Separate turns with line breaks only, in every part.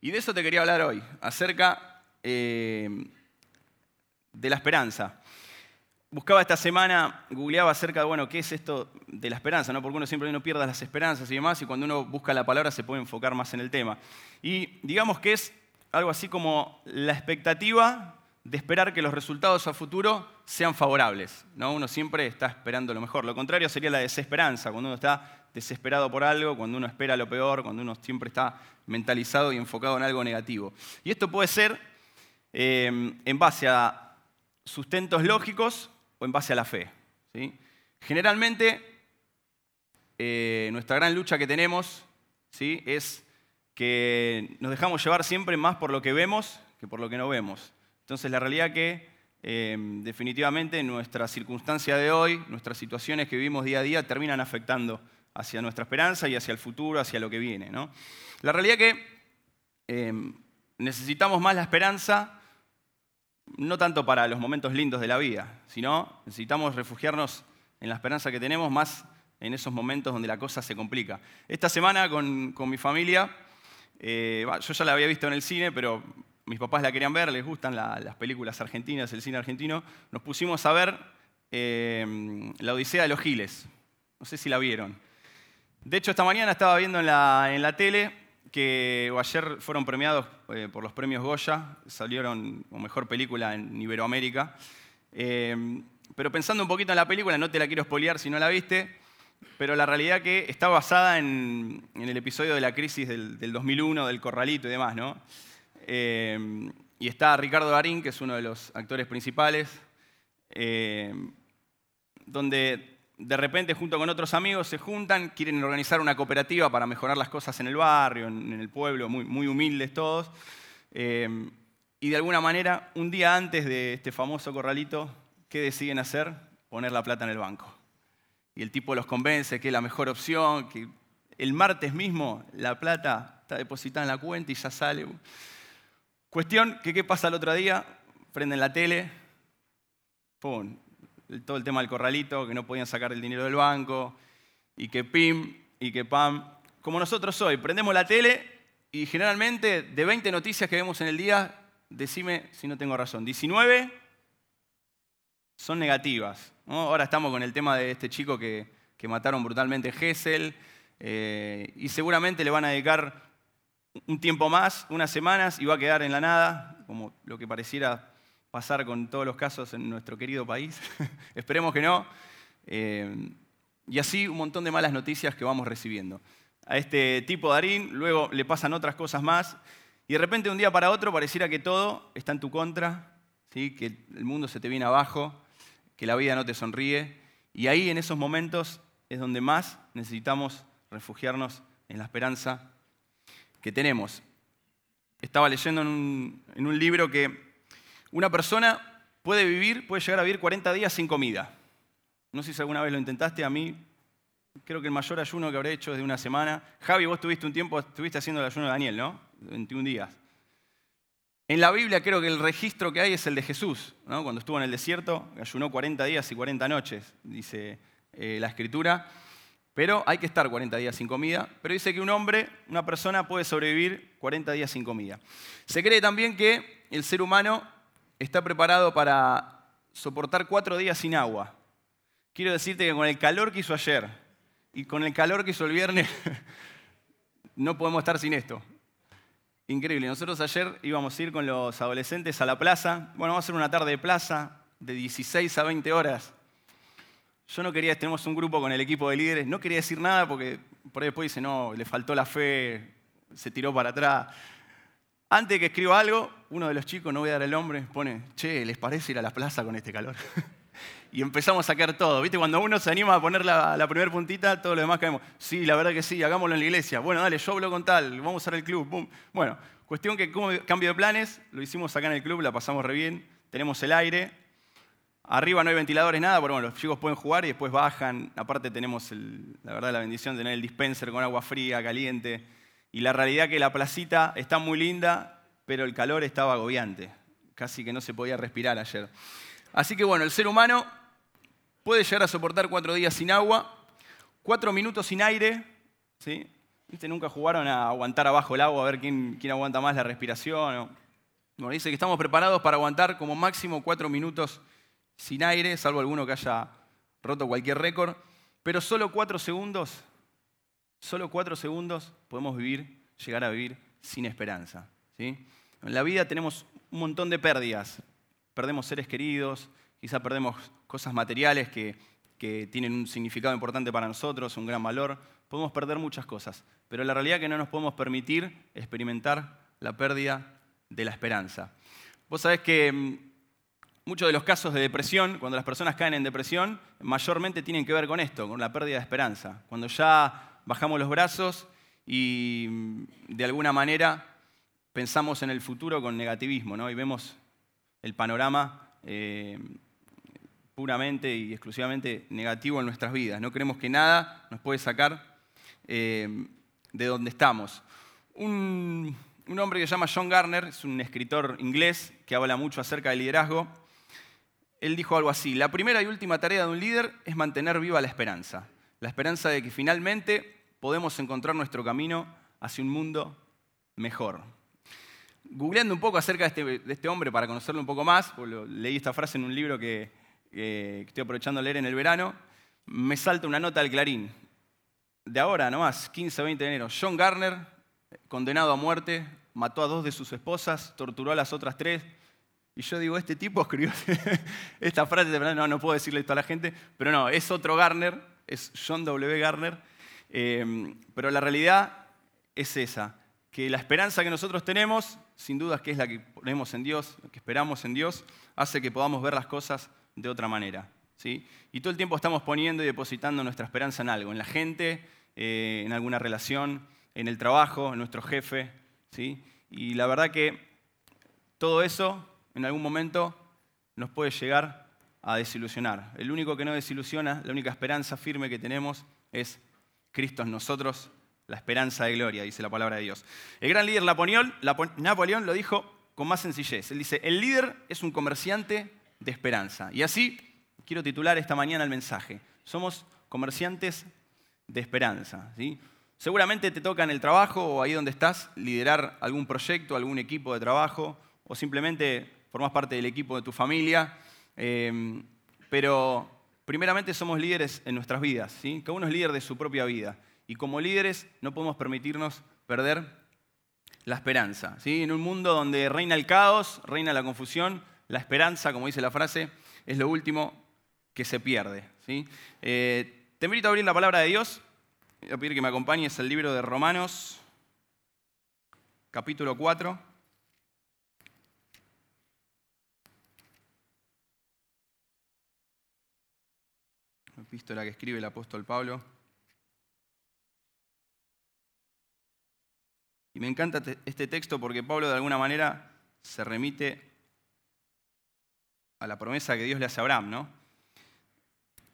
Y de eso te quería hablar hoy, acerca eh, de la esperanza. Buscaba esta semana, googleaba acerca de, bueno, qué es esto de la esperanza, ¿no? Porque uno siempre no pierda las esperanzas y demás, y cuando uno busca la palabra se puede enfocar más en el tema. Y digamos que es algo así como la expectativa de esperar que los resultados a futuro sean favorables. ¿no? Uno siempre está esperando lo mejor. Lo contrario sería la desesperanza, cuando uno está desesperado por algo, cuando uno espera lo peor, cuando uno siempre está mentalizado y enfocado en algo negativo. Y esto puede ser eh, en base a sustentos lógicos o en base a la fe. Generalmente, eh, nuestra gran lucha que tenemos ¿sí? es que nos dejamos llevar siempre más por lo que vemos que por lo que no vemos. Entonces, la realidad que em, definitivamente nuestra circunstancia de hoy, nuestras situaciones que vivimos día a día, terminan afectando hacia nuestra esperanza y hacia el futuro, hacia lo que viene. La realidad que em, necesitamos más la esperanza, no tanto para los momentos lindos de la vida, sino necesitamos refugiarnos en la esperanza que tenemos más en esos momentos donde la cosa se complica. Esta semana con, mi familia, eh, yo ya la había visto en el cine, pero mis papás la querían ver, les gustan las películas argentinas, el cine argentino, nos pusimos a ver eh, La Odisea de los Giles. No sé si la vieron. De hecho, esta mañana estaba viendo en la, tele que ayer fueron premiados eh, por los premios Goya, salieron como mejor película en Iberoamérica. Eh, pero pensando un poquito en la película, no te la quiero spoilear si no la viste, pero la realidad que está basada en, el episodio de la crisis del, del 2001, del corralito y demás, ¿no? Eh, y está Ricardo Darín, que es uno de los actores principales, eh, donde de repente junto con otros amigos se juntan, quieren organizar una cooperativa para mejorar las cosas en el barrio, en, el pueblo, muy, humildes todos. Eh, y de alguna manera, un día antes de este famoso corralito, ¿qué deciden hacer? Poner la plata en el banco. Y el tipo los convence que es la mejor opción, que el martes mismo la plata está depositada en la cuenta y ya sale. Cuestión que qué pasa el otro día, prenden la tele, pum, todo el tema del corralito, que no podían sacar el dinero del banco, y que pim, y que pam. Como nosotros hoy, prendemos la tele y generalmente de 20 noticias que vemos en el día, decime si no tengo razón, 19 son negativas. Ahora estamos con el tema de este chico que, mataron brutalmente Gessel, eh, y seguramente le van a dedicar un tiempo más, unas semanas, y va a quedar en la nada, como lo que pareciera pasar con todos los casos en nuestro querido país. Esperemos que no. Eh, y así un montón de malas noticias que vamos recibiendo. A este tipo Darín, luego le pasan otras cosas más, y de repente un día para otro pareciera que todo está en tu contra, ¿sí? que el mundo se te viene abajo, que la vida no te sonríe, y ahí en esos momentos es donde más necesitamos refugiarnos en la esperanza que tenemos. Estaba leyendo en un, libro que una persona puede vivir, puede llegar a vivir 40 días sin comida. No sé si alguna vez lo intentaste, a mí creo que el mayor ayuno que habré hecho es de una semana. Javi, vos tuviste un tiempo, estuviste haciendo el ayuno de Daniel, ¿no? 21 días. En la Biblia creo que el registro que hay es el de Jesús, ¿no? cuando estuvo en el desierto, ayunó 40 días y 40 noches, dice eh, la escritura. Pero hay que estar 40 días sin comida. Pero dice que un hombre, una persona puede sobrevivir 40 días sin comida. Se cree también que el ser humano está preparado para soportar cuatro días sin agua. Quiero decirte que con el calor que hizo ayer y con el calor que hizo el viernes, no podemos estar sin esto. Increíble. Nosotros ayer íbamos a ir con los adolescentes a la plaza. Bueno, vamos a hacer una tarde de plaza de 16 a 20 horas. Yo no quería, tenemos un grupo con el equipo de líderes, no quería decir nada porque por ahí después dice, no, le faltó la fe, se tiró para atrás. Antes de que escriba algo, uno de los chicos, no voy a dar el nombre, pone, che, ¿les parece ir a la plaza con este calor? y empezamos a sacar todo. ¿Viste? Cuando uno se anima a poner la, la primera puntita, todo lo demás caemos. Sí, la verdad que sí, hagámoslo en la iglesia. Bueno, dale, yo hablo con tal, vamos a usar el club. Boom. Bueno, cuestión que cambio de planes, lo hicimos acá en el club, la pasamos re bien, tenemos el aire, Arriba no hay ventiladores, nada, pero bueno, los chicos pueden jugar y después bajan. Aparte tenemos, la verdad, la bendición de tener el dispenser con agua fría, caliente. Y la realidad que la placita está muy linda, pero el calor estaba agobiante. Casi que no se podía respirar ayer. Así que bueno, el ser humano puede llegar a soportar cuatro días sin agua, cuatro minutos sin aire, ¿sí? ¿Viste? Nunca jugaron a aguantar abajo el agua a ver quién, quién aguanta más la respiración. Bueno, dice que estamos preparados para aguantar como máximo cuatro minutos sin aire, salvo alguno que haya roto cualquier récord. Pero solo cuatro segundos, solo cuatro segundos podemos vivir, llegar a vivir sin esperanza. ¿sí? En la vida tenemos un montón de pérdidas. Perdemos seres queridos, quizá perdemos cosas materiales que, que tienen un significado importante para nosotros, un gran valor. Podemos perder muchas cosas, pero la realidad es que no nos podemos permitir experimentar la pérdida de la esperanza. Vos sabés que mm, muchos de los casos de depresión, cuando las personas caen en depresión, mayormente tienen que ver con esto, con la pérdida de esperanza. Cuando ya bajamos los brazos y mm, de alguna manera pensamos en el futuro con negativismo, ¿no? Y vemos el panorama eh, puramente y exclusivamente negativo en nuestras vidas. No creemos que nada nos puede sacar eh, de donde estamos. Un, un hombre que se llama John Garner, es un escritor inglés que habla mucho acerca del liderazgo. Él dijo algo así, la primera y última tarea de un líder es mantener viva la esperanza, la esperanza de que finalmente podemos encontrar nuestro camino hacia un mundo mejor. Googleando un poco acerca de este, este hombre para conocerlo un poco más, leí esta frase en un libro que, estoy aprovechando a leer en el verano, me salta una nota del Clarín. De ahora nomás, 15 o 20 de enero, John Garner, condenado a muerte, mató a dos de sus esposas, torturó a las otras tres. Y yo digo, este tipo escribió esta frase, no, no puedo decirle esto a la gente, pero no, es otro Garner, es John W. Garner. Eh, pero la realidad es esa, que la esperanza que nosotros tenemos, sin duda que es la que ponemos en Dios, que esperamos en Dios, hace que podamos ver las cosas de otra manera. ¿sí? Y todo el tiempo estamos poniendo y depositando nuestra esperanza en algo, en la gente, eh, en alguna relación, en el trabajo, en nuestro jefe, ¿sí? Y la verdad que todo eso en algún momento nos puede llegar a desilusionar. El único que no desilusiona, la única esperanza firme que tenemos es Cristo en nosotros, la esperanza de gloria, dice la palabra de Dios. El gran líder Napoleón, lo dijo con más sencillez. Él dice, el líder es un comerciante de esperanza. Y así quiero titular esta mañana el mensaje. Somos comerciantes de esperanza. ¿sí? Seguramente te toca en el trabajo o ahí donde estás liderar algún proyecto, algún equipo de trabajo o simplemente formas parte del equipo de tu familia. Em, pero primeramente somos líderes en nuestras vidas. ¿sí? Cada uno es líder de su propia vida. Y como líderes no podemos permitirnos perder la esperanza. ¿sí? En un mundo donde reina el caos, reina la confusión, la esperanza, como dice la frase, es lo último que se pierde. ¿sí? Eh, te invito a abrir la palabra de Dios Voy a pedir que me acompañes al libro de Romanos, capítulo 4. Epístola que escribe el apóstol Pablo. Y me encanta este texto porque Pablo de alguna manera se remite a la promesa que Dios le hace a Abraham, ¿no?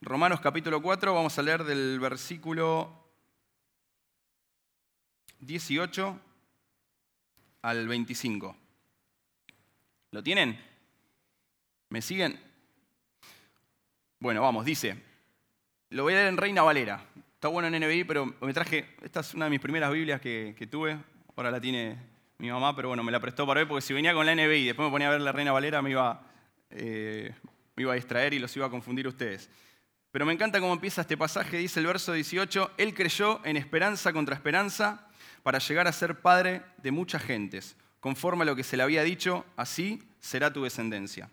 Romanos capítulo 4, vamos a leer del versículo 18 al 25. ¿Lo tienen? ¿Me siguen? Bueno, vamos, dice, lo voy a leer en Reina Valera. Está bueno en NBI, pero me traje, esta es una de mis primeras Biblias que, tuve, ahora la tiene mi mamá, pero bueno, me la prestó para ver, porque si venía con la NBI y después me ponía a ver la Reina Valera, me iba, eh, me iba a distraer y los iba a confundir ustedes. Pero me encanta cómo empieza este pasaje, dice el verso 18, Él creyó en esperanza contra esperanza para llegar a ser padre de muchas gentes. Conforme a lo que se le había dicho, así será tu descendencia.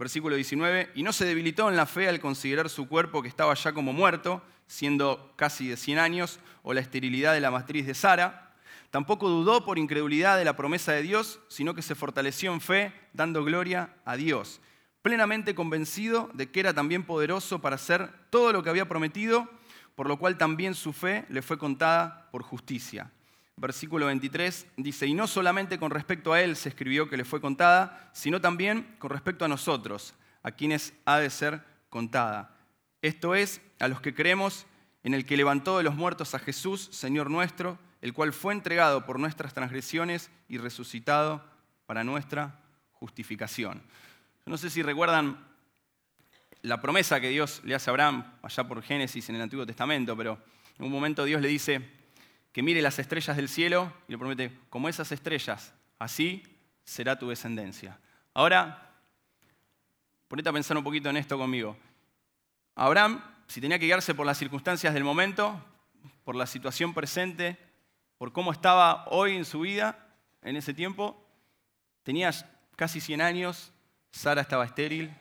Versículo 19, y no se debilitó en la fe al considerar su cuerpo que estaba ya como muerto, siendo casi de 100 años, o la esterilidad de la matriz de Sara. Tampoco dudó por incredulidad de la promesa de Dios, sino que se fortaleció en fe, dando gloria a Dios, plenamente convencido de que era también poderoso para hacer todo lo que había prometido, por lo cual también su fe le fue contada por justicia versículo 23, dice, y no solamente con respecto a él se escribió que le fue contada, sino también con respecto a nosotros, a quienes ha de ser contada. Esto es, a los que creemos en el que levantó de los muertos a Jesús, Señor nuestro, el cual fue entregado por nuestras transgresiones y resucitado para nuestra justificación. no sé si recuerdan la promesa que Dios le hace a Abraham allá por Génesis en el Antiguo Testamento, pero en un momento Dios le dice, que mire las estrellas del cielo y le promete, como esas estrellas, así será tu descendencia. Ahora, ponete a pensar un poquito en esto conmigo. Abraham, si tenía que guiarse por las circunstancias del momento, por la situación presente, por cómo estaba hoy en su vida, en ese tiempo, tenía casi 100 años, Sara estaba estéril,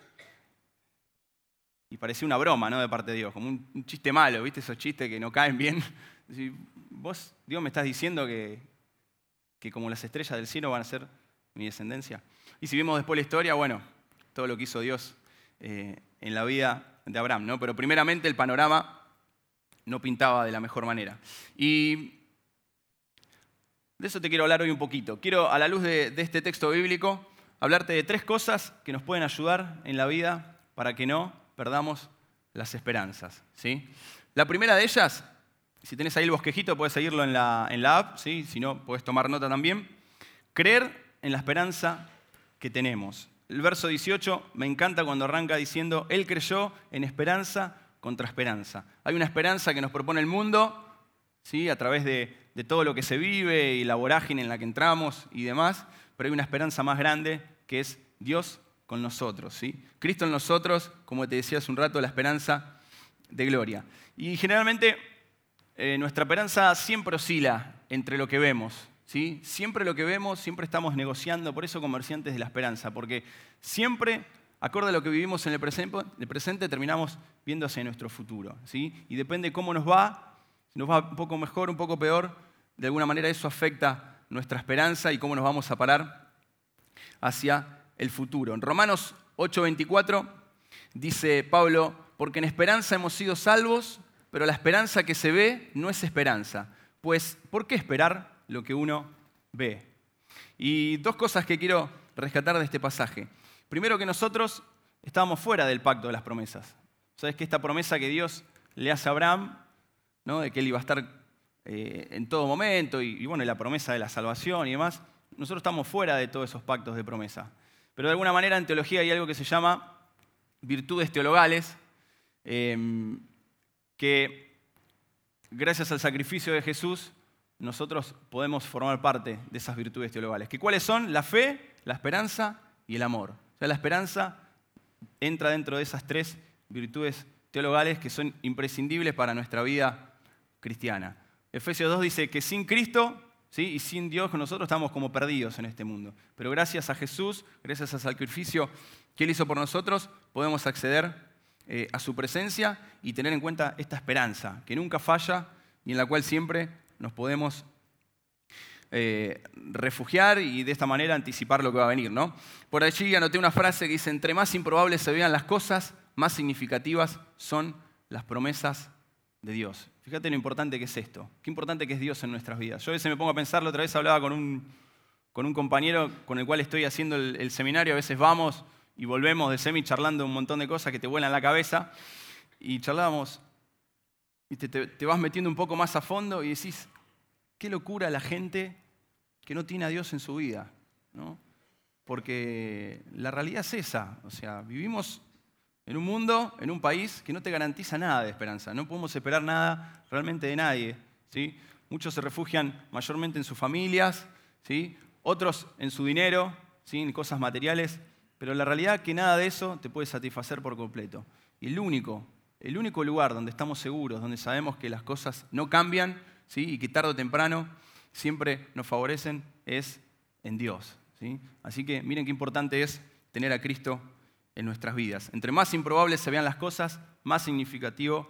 y parecía una broma, ¿no? De parte de Dios, como un, chiste malo, ¿viste? Esos chistes que no caen bien. Vos, Dios, me estás diciendo que, que como las estrellas del cielo van a ser mi descendencia. Y si vemos después la historia, bueno, todo lo que hizo Dios eh, en la vida de Abraham, ¿no? Pero primeramente el panorama no pintaba de la mejor manera. Y de eso te quiero hablar hoy un poquito. Quiero, a la luz de, de este texto bíblico, hablarte de tres cosas que nos pueden ayudar en la vida para que no perdamos las esperanzas. ¿sí? La primera de ellas, si tenés ahí el bosquejito, puedes seguirlo en la, en la app, ¿sí? si no, puedes tomar nota también. Creer en la esperanza que tenemos. El verso 18 me encanta cuando arranca diciendo, Él creyó en esperanza contra esperanza. Hay una esperanza que nos propone el mundo, ¿sí? a través de, de todo lo que se vive y la vorágine en la que entramos y demás, pero hay una esperanza más grande que es Dios con nosotros. ¿sí? Cristo en nosotros, como te decía hace un rato, la esperanza de gloria. Y generalmente eh, nuestra esperanza siempre oscila entre lo que vemos. ¿sí? Siempre lo que vemos, siempre estamos negociando, por eso comerciantes de la esperanza, porque siempre, acorde a lo que vivimos en el presente, el presente terminamos viendo hacia nuestro futuro. ¿sí? Y depende cómo nos va, si nos va un poco mejor, un poco peor, de alguna manera eso afecta nuestra esperanza y cómo nos vamos a parar hacia el futuro. En Romanos 8:24 dice Pablo, porque en esperanza hemos sido salvos, pero la esperanza que se ve no es esperanza. Pues, ¿por qué esperar lo que uno ve? Y dos cosas que quiero rescatar de este pasaje. Primero que nosotros estábamos fuera del pacto de las promesas. Sabes que esta promesa que Dios le hace a Abraham, ¿no? de que él iba a estar eh, en todo momento, y, bueno, la promesa de la salvación y demás, nosotros estamos fuera de todos esos pactos de promesa. Pero de alguna manera en teología hay algo que se llama virtudes teologales, em, que gracias al sacrificio de Jesús nosotros podemos formar parte de esas virtudes teologales. ¿Que ¿Cuáles son? La fe, la esperanza y el amor. O sea, la esperanza entra dentro de esas tres virtudes teologales que son imprescindibles para nuestra vida cristiana. Efesios 2 dice que sin Cristo y sin Dios nosotros estamos como perdidos en este mundo. Pero gracias a Jesús, gracias al sacrificio que Él hizo por nosotros, podemos acceder eh, a su presencia y tener en cuenta esta esperanza, que nunca falla y en la cual siempre nos podemos eh, refugiar y de esta manera anticipar lo que va a venir. ¿no? Por allí anoté una frase que dice, entre más improbables se vean las cosas, más significativas son las promesas de Dios. Fíjate lo importante que es esto, qué importante que es Dios en nuestras vidas. Yo a veces me pongo a pensarlo, otra vez hablaba con un, con un compañero con el cual estoy haciendo el, seminario, a veces vamos y volvemos de semi charlando un montón de cosas que te vuelan la cabeza, y charlábamos, y te, te, vas metiendo un poco más a fondo y decís, qué locura la gente que no tiene a Dios en su vida, ¿no? Porque la realidad es esa, o sea, vivimos en un mundo, en un país que no te garantiza nada de esperanza. No podemos esperar nada realmente de nadie. ¿sí? Muchos se refugian mayormente en sus familias, ¿sí? otros en su dinero, ¿sí? en cosas materiales, pero la realidad es que nada de eso te puede satisfacer por completo. Y el único, el único lugar donde estamos seguros, donde sabemos que las cosas no cambian ¿sí? y que tarde o temprano siempre nos favorecen, es en Dios. ¿sí? Así que miren qué importante es tener a Cristo en nuestras vidas. Entre más improbables se vean las cosas, más significativas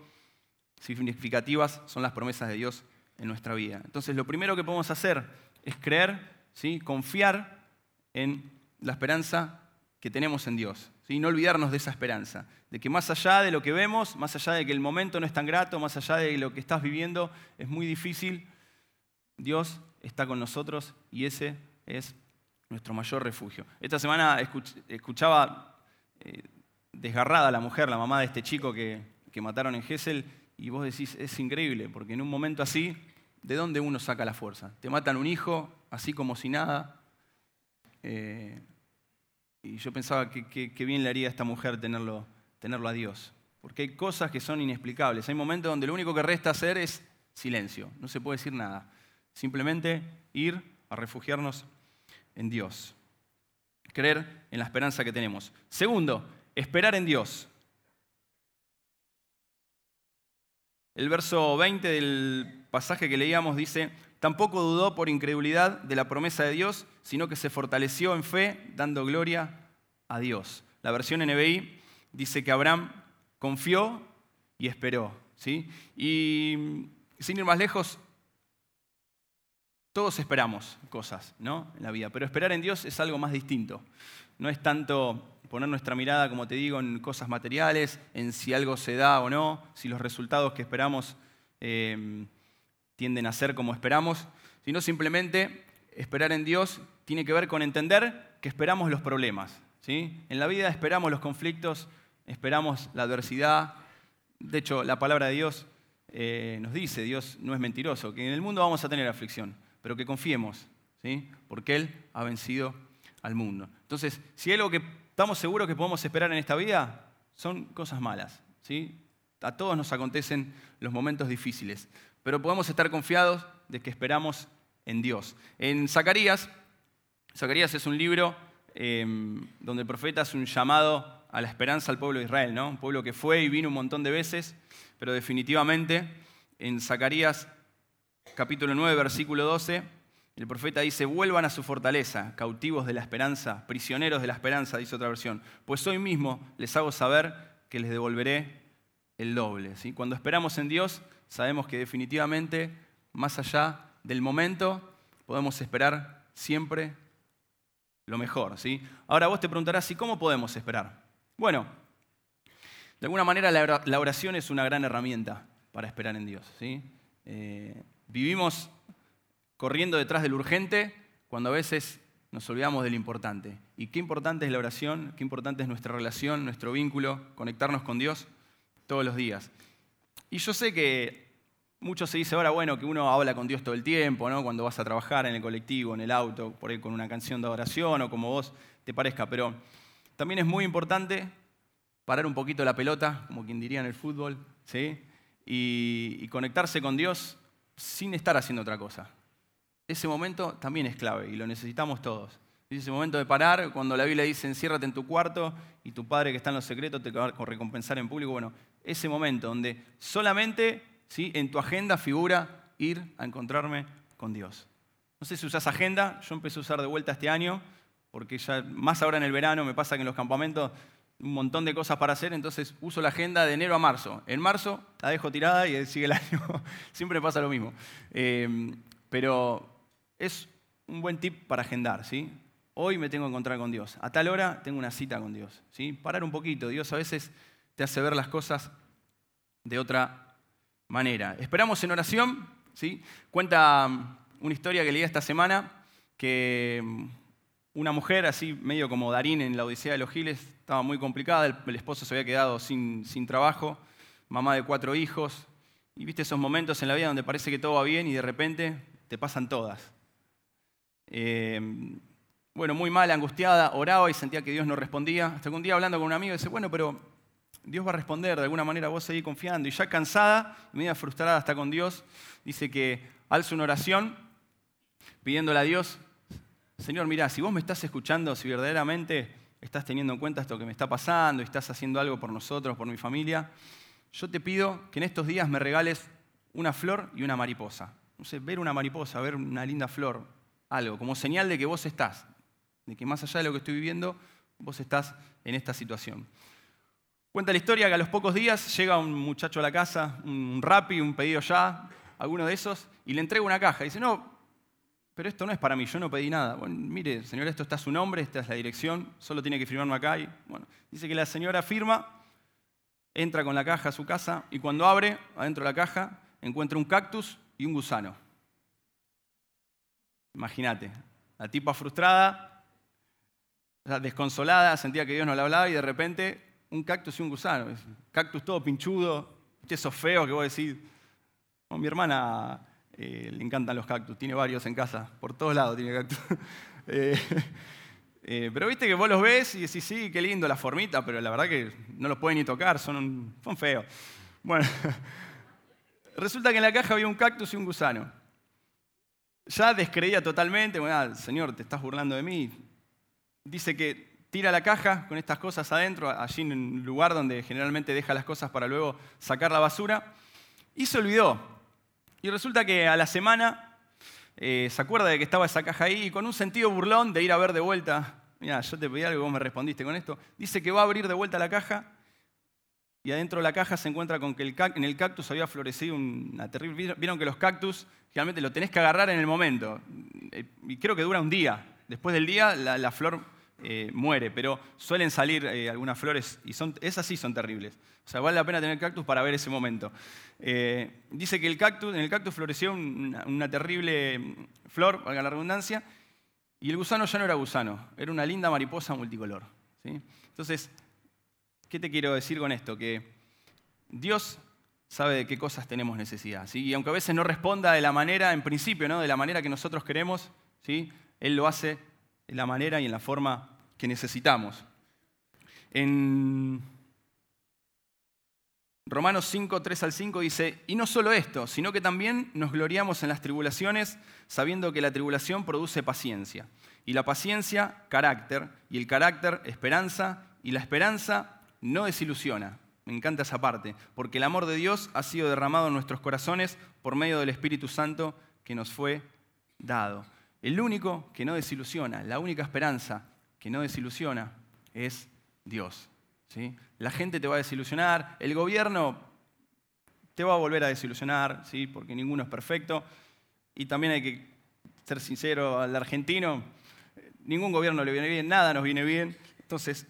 son las promesas de Dios en nuestra vida. Entonces, lo primero que podemos hacer es creer, ¿sí? confiar en la esperanza que tenemos en Dios. ¿sí? No olvidarnos de esa esperanza, de que más allá de lo que vemos, más allá de que el momento no es tan grato, más allá de lo que estás viviendo es muy difícil, Dios está con nosotros y ese es nuestro mayor refugio. Esta semana escuchaba eh, desgarrada la mujer, la mamá de este chico que, mataron en Gessel, y vos decís, es increíble, porque en un momento así, ¿de dónde uno saca la fuerza? Te matan un hijo, así como si nada. Eh, y yo pensaba que, bien le haría a esta mujer tenerlo, tenerlo a Dios, porque hay cosas que son inexplicables. Hay momentos donde lo único que resta hacer es silencio, no se puede decir nada. Simplemente ir a refugiarnos en Dios. Creer en la esperanza que tenemos. Segundo, esperar en Dios. El verso 20 del pasaje que leíamos dice, tampoco dudó por incredulidad de la promesa de Dios, sino que se fortaleció en fe, dando gloria a Dios. La versión NBI dice que Abraham confió y esperó. ¿sí? Y sin ir más lejos, todos esperamos cosas ¿no? en la vida, pero esperar en Dios es algo más distinto. No es tanto poner nuestra mirada, como te digo, en cosas materiales, en si algo se da o no, si los resultados que esperamos em, tienden a ser como esperamos, sino simplemente esperar en Dios tiene que ver con entender que esperamos los problemas. ¿sí? En la vida esperamos los conflictos, esperamos la adversidad. De hecho, la palabra de Dios eh, nos dice, Dios no es mentiroso, que en el mundo vamos a tener aflicción, pero que confiemos, ¿sí? porque Él ha vencido al mundo. Entonces, si hay algo que estamos seguros que podemos esperar en esta vida, son cosas malas. ¿sí? A todos nos acontecen los momentos difíciles, pero podemos estar confiados de que esperamos en Dios. En Zacarías, Zacarías es un libro em, donde el profeta hace un llamado a la esperanza al pueblo de Israel, ¿no? un pueblo que fue y vino un montón de veces, pero definitivamente en Zacarías capítulo 9, versículo 12, el profeta dice, vuelvan a su fortaleza, cautivos de la esperanza, prisioneros de la esperanza, dice otra versión, pues hoy mismo les hago saber que les devolveré el doble. ¿sí? Cuando esperamos en Dios, sabemos que definitivamente, más allá del momento, podemos esperar siempre lo mejor. ¿sí? Ahora vos te preguntarás, ¿y cómo podemos esperar? Bueno, de alguna manera la oración es una gran herramienta para esperar en Dios. ¿sí? Eh, vivimos corriendo detrás del urgente cuando a veces nos olvidamos del importante. ¿Y qué importante es la oración? ¿Qué importante es nuestra relación, nuestro vínculo, conectarnos con Dios todos los días? Y yo sé que mucho se dice ahora, bueno, que uno habla con Dios todo el tiempo, ¿no? Cuando vas a trabajar en el colectivo, en el auto, por ahí con una canción de oración o como vos te parezca, pero también es muy importante parar un poquito la pelota, como quien diría en el fútbol, ¿sí? y, conectarse con Dios sin estar haciendo otra cosa ese momento también es clave y lo necesitamos todos. ese momento de parar, cuando la Biblia dice enciérrate en tu cuarto y tu padre que está en los secretos te va a recompensar en público. Bueno, ese momento donde solamente ¿sí? en tu agenda figura ir a encontrarme con Dios. No sé si usas agenda, yo empecé a usar de vuelta este año, porque ya más ahora en el verano me pasa que en los campamentos un montón de cosas para hacer, entonces uso la agenda de enero a marzo. En marzo la dejo tirada y sigue el año. Siempre pasa lo mismo. Eh, pero es un buen tip para agendar, ¿sí? Hoy me tengo que encontrar con Dios. A tal hora tengo una cita con Dios, ¿sí? Parar un poquito. Dios a veces te hace ver las cosas de otra manera. Esperamos en oración, ¿sí? Cuenta um, una historia que leí esta semana que um, una mujer, así medio como Darín en la Odisea de los Giles, estaba muy complicada, el, esposo se había quedado sin, sin trabajo, mamá de cuatro hijos, y viste esos momentos en la vida donde parece que todo va bien y de repente te pasan todas. Eh, bueno, muy mal, angustiada, oraba y sentía que Dios no respondía. Hasta que un día hablando con un amigo dice, bueno, pero Dios va a responder, de alguna manera vos seguís confiando. Y ya cansada, media frustrada hasta con Dios, dice que alza una oración pidiéndole a Dios, Señor, mira, si vos me estás escuchando, si verdaderamente estás teniendo en cuenta esto que me está pasando estás haciendo algo por nosotros, por mi familia, yo te pido que en estos días me regales una flor y una mariposa. No sé, ver una mariposa, ver una linda flor, algo, como señal de que vos estás, de que más allá de lo que estoy viviendo, vos estás en esta situación. Cuenta la historia que a los pocos días llega un muchacho a la casa, un rapi, un pedido ya, alguno de esos, y le entrega una caja. Y dice, no, pero esto no es para mí, yo no pedí nada. Bueno, mire, señor, esto está su nombre, esta es la dirección, solo tiene que firmarme acá. Y, bueno, dice que la señora firma, entra con la caja a su casa y cuando abre, adentro de la caja, encuentra un cactus y un gusano. Imagínate, la tipa frustrada, desconsolada, sentía que Dios no le hablaba y de repente un cactus y un gusano. Cactus todo pinchudo, esos feos que vos decís. a mi hermana eh, le encantan los cactus, tiene varios en casa, por todos lados tiene cactus. Eh, eh, pero viste que vos los ves y decís, sí, qué lindo la formita, pero la verdad que no los pueden ni tocar, son, son feos. Bueno, Resulta que en la caja había un cactus y un gusano. Ya descreía totalmente, bueno, ah, señor, te estás burlando de mí. Dice que tira la caja con estas cosas adentro, allí en un lugar donde generalmente deja las cosas para luego sacar la basura, y se olvidó. Y resulta que a la semana eh, se acuerda de que estaba esa caja ahí y con un sentido burlón de ir a ver de vuelta, mira, yo te pedí algo y vos me respondiste con esto, dice que va a abrir de vuelta la caja y adentro de la caja se encuentra con que en el cactus había florecido una terrible... Vieron que los cactus generalmente lo tenés que agarrar en el momento eh, y creo que dura un día. Después del día la flor eh, muere, pero suelen salir eh, algunas flores y esas sí son terribles. O sea, vale la pena tener cactus para ver ese momento. Eh, dice que el cactus, en el cactus floreció una, terrible flor, valga la redundancia, y el gusano ya no era gusano, era una linda mariposa multicolor. Entonces, ¿qué te quiero decir con esto? Que Dios sabe de qué cosas tenemos necesidad. ¿sí? Y aunque a veces no responda de la manera, en principio, ¿no? de la manera que nosotros queremos, ¿sí? Él lo hace en la manera y en la forma que necesitamos. En Romanos 5, 3 al 5 dice, y no solo esto, sino que también nos gloriamos en las tribulaciones, sabiendo que la tribulación produce paciencia, y la paciencia, carácter, y el carácter, esperanza, y la esperanza no desilusiona. Me encanta esa parte, porque el amor de Dios ha sido derramado en nuestros corazones por medio del Espíritu Santo que nos fue dado. El único que no desilusiona, la única esperanza que no desilusiona es Dios. ¿sí? La gente te va a desilusionar, el gobierno te va a volver a desilusionar, ¿sí? porque ninguno es perfecto. Y también hay que ser sincero al argentino, ningún gobierno le viene bien, nada nos viene bien. Entonces,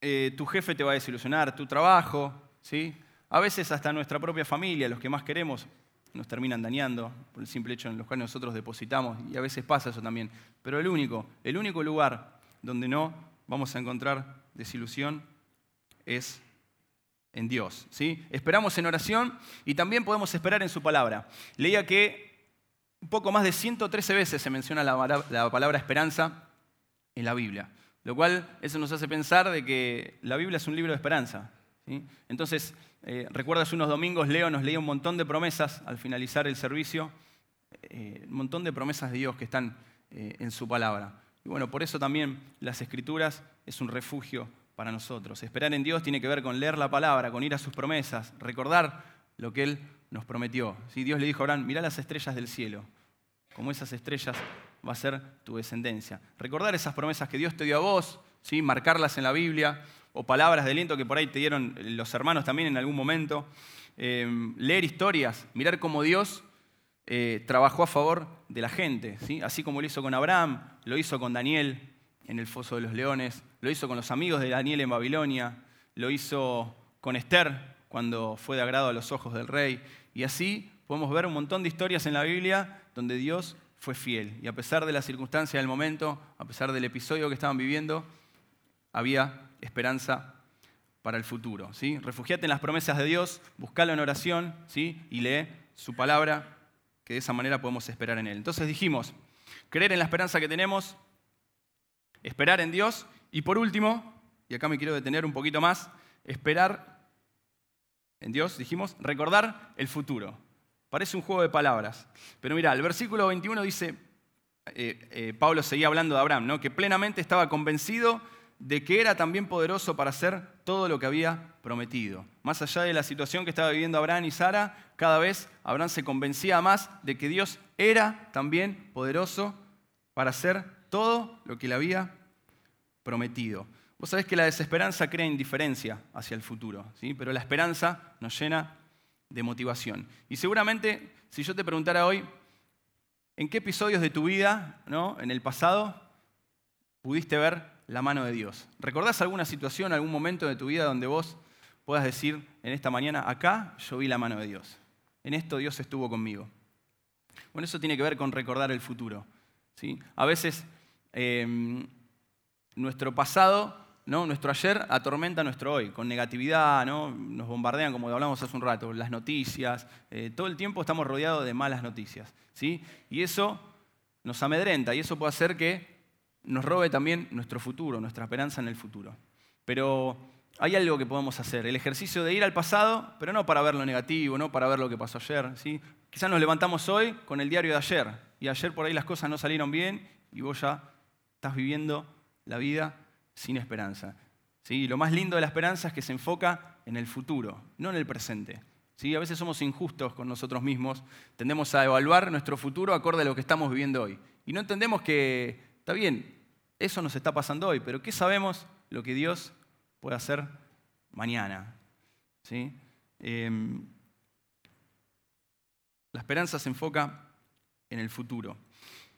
eh, tu jefe te va a desilusionar, tu trabajo, ¿sí? a veces hasta nuestra propia familia, los que más queremos, nos terminan dañando por el simple hecho en los cual nosotros depositamos, y a veces pasa eso también. Pero el único, el único lugar donde no vamos a encontrar desilusión es en Dios. ¿sí? Esperamos en oración y también podemos esperar en su palabra. Leía que un poco más de 113 veces se menciona la, la palabra esperanza en la Biblia, lo cual eso nos hace pensar de que la Biblia es un libro de esperanza. ¿Sí? Entonces, eh, recuerdas unos domingos, Leo nos leía un montón de promesas al finalizar el servicio, eh, un montón de promesas de Dios que están eh, en su palabra. Y bueno, por eso también las escrituras es un refugio para nosotros. Esperar en Dios tiene que ver con leer la palabra, con ir a sus promesas, recordar lo que Él nos prometió. Si Dios le dijo a Abraham, mirá las estrellas del cielo, como esas estrellas va a ser tu descendencia. Recordar esas promesas que Dios te dio a vos, marcarlas en la Biblia, o palabras de aliento que por ahí te dieron los hermanos también en algún momento. Eh, leer historias, mirar cómo Dios eh, trabajó a favor de la gente, ¿sí? así como lo hizo con Abraham, lo hizo con Daniel en el foso de los leones, lo hizo con los amigos de Daniel en Babilonia, lo hizo con Esther cuando fue de agrado a los ojos del rey. Y así podemos ver un montón de historias en la Biblia donde Dios fue fiel. Y a pesar de la circunstancia del momento, a pesar del episodio que estaban viviendo, había esperanza para el futuro. ¿sí? Refugiate en las promesas de Dios, buscalo en oración ¿sí? y lee su palabra, que de esa manera podemos esperar en Él. Entonces dijimos, creer en la esperanza que tenemos, esperar en Dios y por último, y acá me quiero detener un poquito más, esperar en Dios, dijimos, recordar el futuro. Parece un juego de palabras, pero mira, el versículo 21 dice, eh, eh, Pablo seguía hablando de Abraham, ¿no? que plenamente estaba convencido de que era también poderoso para hacer todo lo que había prometido. Más allá de la situación que estaba viviendo Abraham y Sara, cada vez Abraham se convencía más de que Dios era también poderoso para hacer todo lo que le había prometido. Vos sabés que la desesperanza crea indiferencia hacia el futuro, ¿sí? pero la esperanza nos llena de motivación. Y seguramente, si yo te preguntara hoy, ¿en qué episodios de tu vida, ¿no? en el pasado, pudiste ver la mano de Dios. ¿Recordás alguna situación, algún momento de tu vida donde vos puedas decir en esta mañana, acá yo vi la mano de Dios? En esto Dios estuvo conmigo. Bueno, eso tiene que ver con recordar el futuro. ¿sí? A veces em, nuestro pasado, ¿no? nuestro ayer atormenta nuestro hoy, con negatividad, ¿no? nos bombardean, como hablamos hace un rato, las noticias. Eh, todo el tiempo estamos rodeados de malas noticias. ¿sí? Y eso nos amedrenta y eso puede hacer que nos robe también nuestro futuro, nuestra esperanza en el futuro. Pero hay algo que podemos hacer. El ejercicio de ir al pasado, pero no para ver lo negativo, no para ver lo que pasó ayer. ¿sí? Quizás nos levantamos hoy con el diario de ayer y ayer por ahí las cosas no salieron bien y vos ya estás viviendo la vida sin esperanza. lo más lindo de la esperanza es que se enfoca en el futuro, no en el presente. A veces somos injustos con nosotros mismos, tendemos a evaluar nuestro futuro acorde a lo que estamos viviendo hoy. Y no entendemos que, está bien, eso nos está pasando hoy, pero ¿qué sabemos lo que Dios puede hacer mañana? ¿Sí? Em, la esperanza se enfoca en el futuro.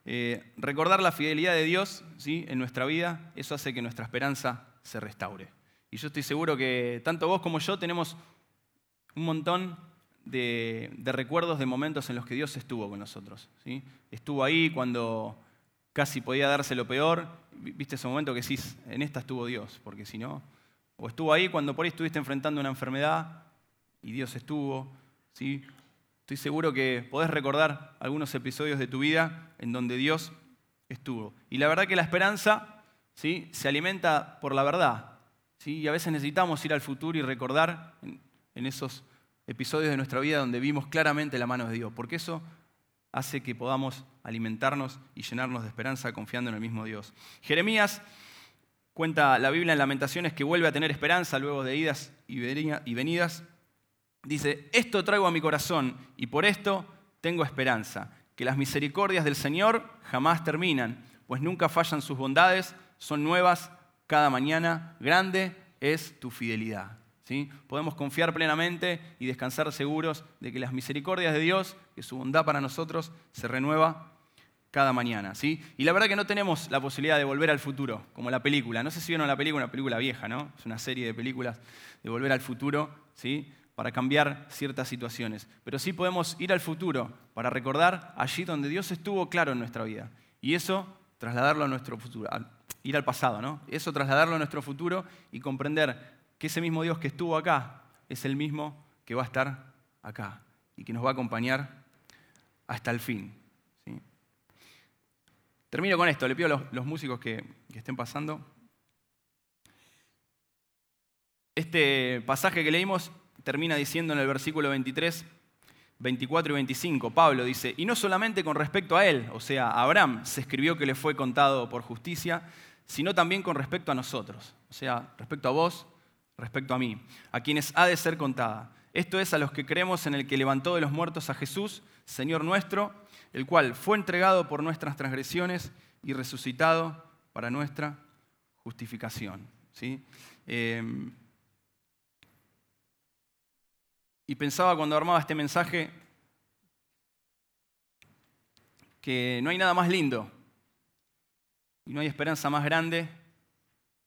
Eh, recordar la fidelidad de Dios ¿sí? en nuestra vida, eso hace que nuestra esperanza se restaure. Y yo estoy seguro que tanto vos como yo tenemos un montón de, recuerdos de momentos en los que Dios estuvo con nosotros. ¿sí? Estuvo ahí cuando casi podía darse lo peor. Viste ese momento que decís, en esta estuvo Dios, porque si no... O estuvo ahí cuando por ahí estuviste enfrentando una enfermedad y Dios estuvo. ¿sí? Estoy seguro que podés recordar algunos episodios de tu vida en donde Dios estuvo. Y la verdad que la esperanza ¿sí? se alimenta por la verdad. ¿sí? Y a veces necesitamos ir al futuro y recordar en, esos episodios de nuestra vida donde vimos claramente la mano de Dios, porque eso hace que podamos alimentarnos y llenarnos de esperanza confiando en el mismo Dios. Jeremías cuenta la Biblia en Lamentaciones que vuelve a tener esperanza luego de idas y venidas Dice, esto traigo a mi corazón y por esto tengo esperanza, que las misericordias del Señor jamás terminan, pues nunca fallan sus bondades, son nuevas cada mañana, grande es tu fidelidad. ¿Sí? Podemos confiar plenamente y descansar seguros de que las misericordias de Dios, que su bondad para nosotros se renueva cada mañana. ¿sí? Y la verdad que no tenemos la posibilidad de volver al futuro, como la película. No sé si vieron la película, una película vieja, ¿no? Es una serie de películas de volver al futuro. ¿sí? para cambiar ciertas situaciones, pero sí podemos ir al futuro para recordar allí donde Dios estuvo claro en nuestra vida. Y eso trasladarlo a nuestro futuro, ir al pasado, ¿no? Eso trasladarlo a nuestro futuro y comprender que ese mismo Dios que estuvo acá es el mismo que va a estar acá y que nos va a acompañar hasta el fin. Termino con esto, le pido a los, músicos que estén pasando. Este pasaje que leímos termina diciendo en el versículo 23, 24 y 25. Pablo dice, y no solamente con respecto a él, o sea, a Abraham se escribió que le fue contado por justicia, sino también con respecto a nosotros, o sea, respecto a vos, respecto a mí, a quienes ha de ser contada. Esto es a los que creemos en el que levantó de los muertos a Jesús, Señor nuestro, el cual fue entregado por nuestras transgresiones y resucitado para nuestra justificación. ¿sí? Eh, y pensaba cuando armaba este mensaje que no hay nada más lindo y no hay esperanza más grande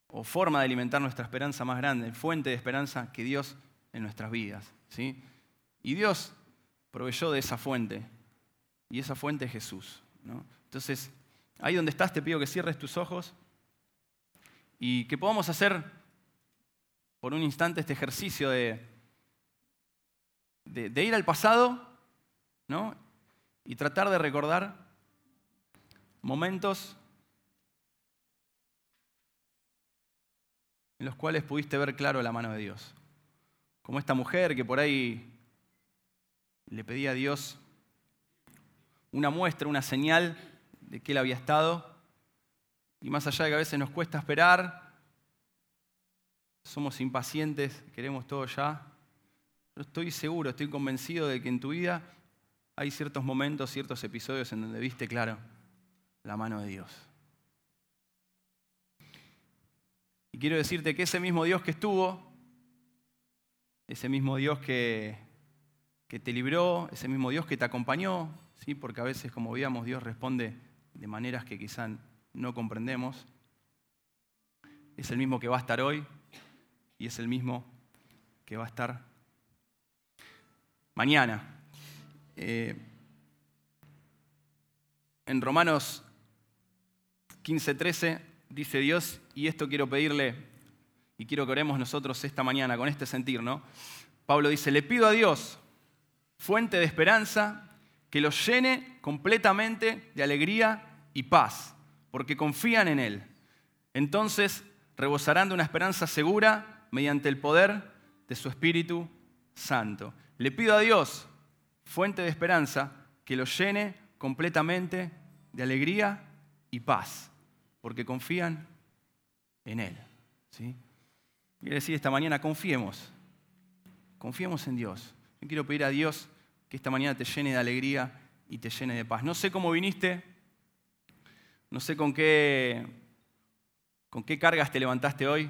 o forma de alimentar nuestra esperanza más grande, fuente de esperanza que Dios en nuestras vidas. ¿sí? Y Dios proveyó de esa fuente y esa fuente es Jesús. Entonces, ahí donde estás te pido que cierres tus ojos y que podamos hacer por un instante este ejercicio de de, ir al pasado ¿no? y tratar de recordar momentos en los cuales pudiste ver claro la mano de Dios. Como esta mujer que por ahí le pedía a Dios una muestra, una señal de que Él había estado. Y más allá de que a veces nos cuesta esperar, somos impacientes, queremos todo ya estoy seguro, estoy convencido de que en tu vida hay ciertos momentos, ciertos episodios en donde viste claro la mano de Dios. Quiero decirte que ese mismo Dios que estuvo, ese mismo Dios que, que te libró, ese mismo Dios que te acompañó, ¿sí? porque a veces, como veíamos, Dios responde de maneras que quizás no comprendemos, es el mismo que va a estar hoy y es el mismo que va a estar mañana. Eh, en Romanos 15:13 dice Dios, y esto quiero pedirle, y quiero que oremos nosotros esta mañana con este sentir, ¿no? Pablo dice, le pido a Dios, fuente de esperanza, que los llene completamente de alegría y paz, porque confían en Él. Entonces rebosarán de una esperanza segura mediante el poder de su Espíritu Santo. Le pido a Dios, fuente de esperanza, que lo llene completamente de alegría y paz, porque confían en Él. ¿sí? Quiero decir esta mañana, confiemos, confiemos en Dios. Yo quiero pedir a Dios que esta mañana te llene de alegría y te llene de paz. No sé cómo viniste, no sé con qué, con qué cargas te levantaste hoy,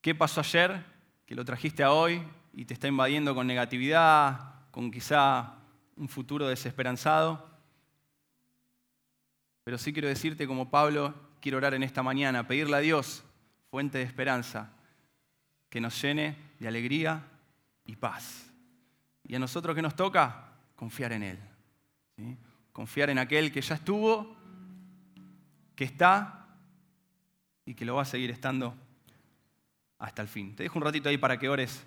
qué pasó ayer que lo trajiste a hoy y te está invadiendo con negatividad, con quizá un futuro desesperanzado. Pero sí quiero decirte como Pablo, quiero orar en esta mañana, pedirle a Dios, fuente de esperanza, que nos llene de alegría y paz. Y a nosotros que nos toca, confiar en Él. Confiar en aquel que ya estuvo, que está y que lo va a seguir estando hasta el fin. Te dejo un ratito ahí para que ores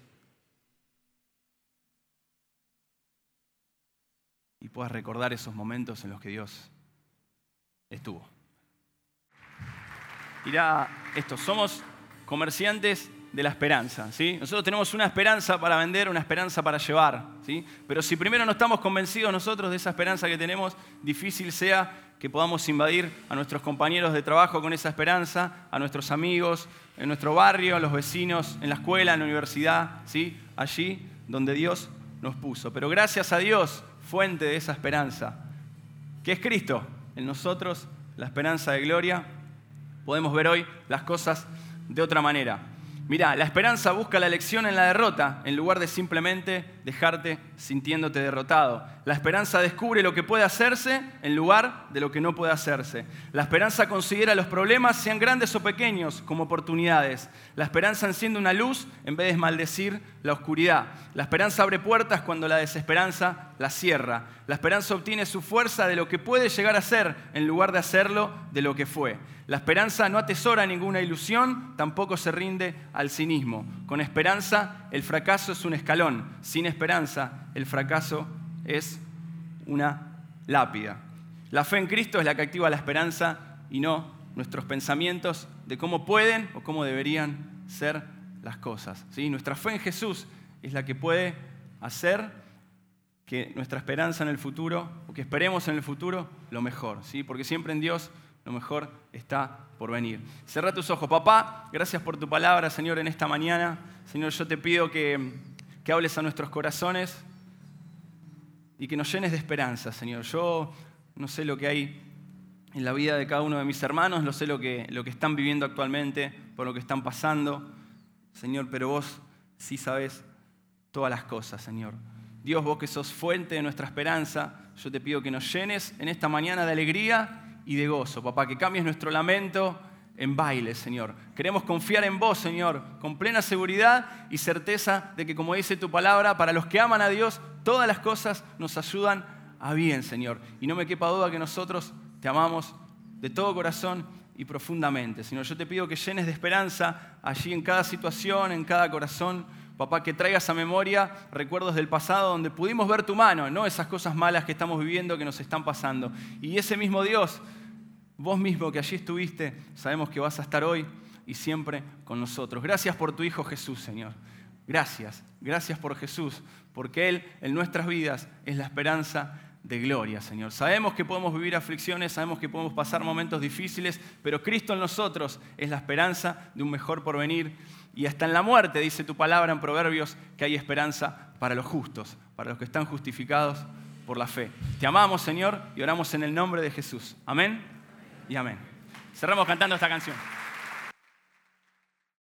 y puedas recordar esos momentos en los que Dios estuvo. Mirá esto, somos comerciantes de la esperanza. ¿sí? Nosotros tenemos una esperanza para vender, una esperanza para llevar. ¿sí? Pero si primero no estamos convencidos nosotros de esa esperanza que tenemos, difícil sea que podamos invadir a nuestros compañeros de trabajo con esa esperanza, a nuestros amigos, en nuestro barrio, a los vecinos, en la escuela, en la universidad, ¿sí? allí donde Dios nos puso. Pero gracias a Dios, fuente de esa esperanza, que es Cristo, en nosotros la esperanza de gloria, podemos ver hoy las cosas de otra manera. Mira, la esperanza busca la elección en la derrota en lugar de simplemente dejarte sintiéndote derrotado. La esperanza descubre lo que puede hacerse en lugar de lo que no puede hacerse. La esperanza considera los problemas, sean grandes o pequeños, como oportunidades. La esperanza enciende una luz en vez de maldecir la oscuridad. La esperanza abre puertas cuando la desesperanza la cierra. La esperanza obtiene su fuerza de lo que puede llegar a ser en lugar de hacerlo de lo que fue. La esperanza no atesora ninguna ilusión, tampoco se rinde al cinismo. Con esperanza, el fracaso es un escalón. Sin esperanza, el fracaso es una lápida. La fe en Cristo es la que activa la esperanza y no nuestros pensamientos de cómo pueden o cómo deberían ser las cosas. ¿sí? Nuestra fe en Jesús es la que puede hacer que nuestra esperanza en el futuro, o que esperemos en el futuro, lo mejor. ¿sí? Porque siempre en Dios lo mejor está por venir. Cerra tus ojos. Papá, gracias por tu palabra, Señor, en esta mañana. Señor, yo te pido que, que hables a nuestros corazones y que nos llenes de esperanza, Señor. Yo no sé lo que hay en la vida de cada uno de mis hermanos, no sé lo que, lo que están viviendo actualmente, por lo que están pasando, Señor, pero vos sí sabes todas las cosas, Señor. Dios, vos que sos fuente de nuestra esperanza, yo te pido que nos llenes en esta mañana de alegría y de gozo, papá, que cambies nuestro lamento en baile, Señor. Queremos confiar en vos, Señor, con plena seguridad y certeza de que, como dice tu palabra, para los que aman a Dios, todas las cosas nos ayudan a bien, Señor. Y no me quepa duda que nosotros te amamos de todo corazón y profundamente. Señor, yo te pido que llenes de esperanza allí en cada situación, en cada corazón. Papá, que traigas a memoria recuerdos del pasado donde pudimos ver tu mano, no esas cosas malas que estamos viviendo, que nos están pasando. Y ese mismo Dios Vos mismo que allí estuviste, sabemos que vas a estar hoy y siempre con nosotros. Gracias por tu Hijo Jesús, Señor. Gracias, gracias por Jesús, porque Él en nuestras vidas es la esperanza de gloria, Señor. Sabemos que podemos vivir aflicciones, sabemos que podemos pasar momentos difíciles, pero Cristo en nosotros es la esperanza de un mejor porvenir. Y hasta en la muerte, dice tu palabra en Proverbios, que hay esperanza para los justos, para los que están justificados por la fe. Te amamos, Señor, y oramos en el nombre de Jesús. Amén y amén. Cerramos cantando esta canción.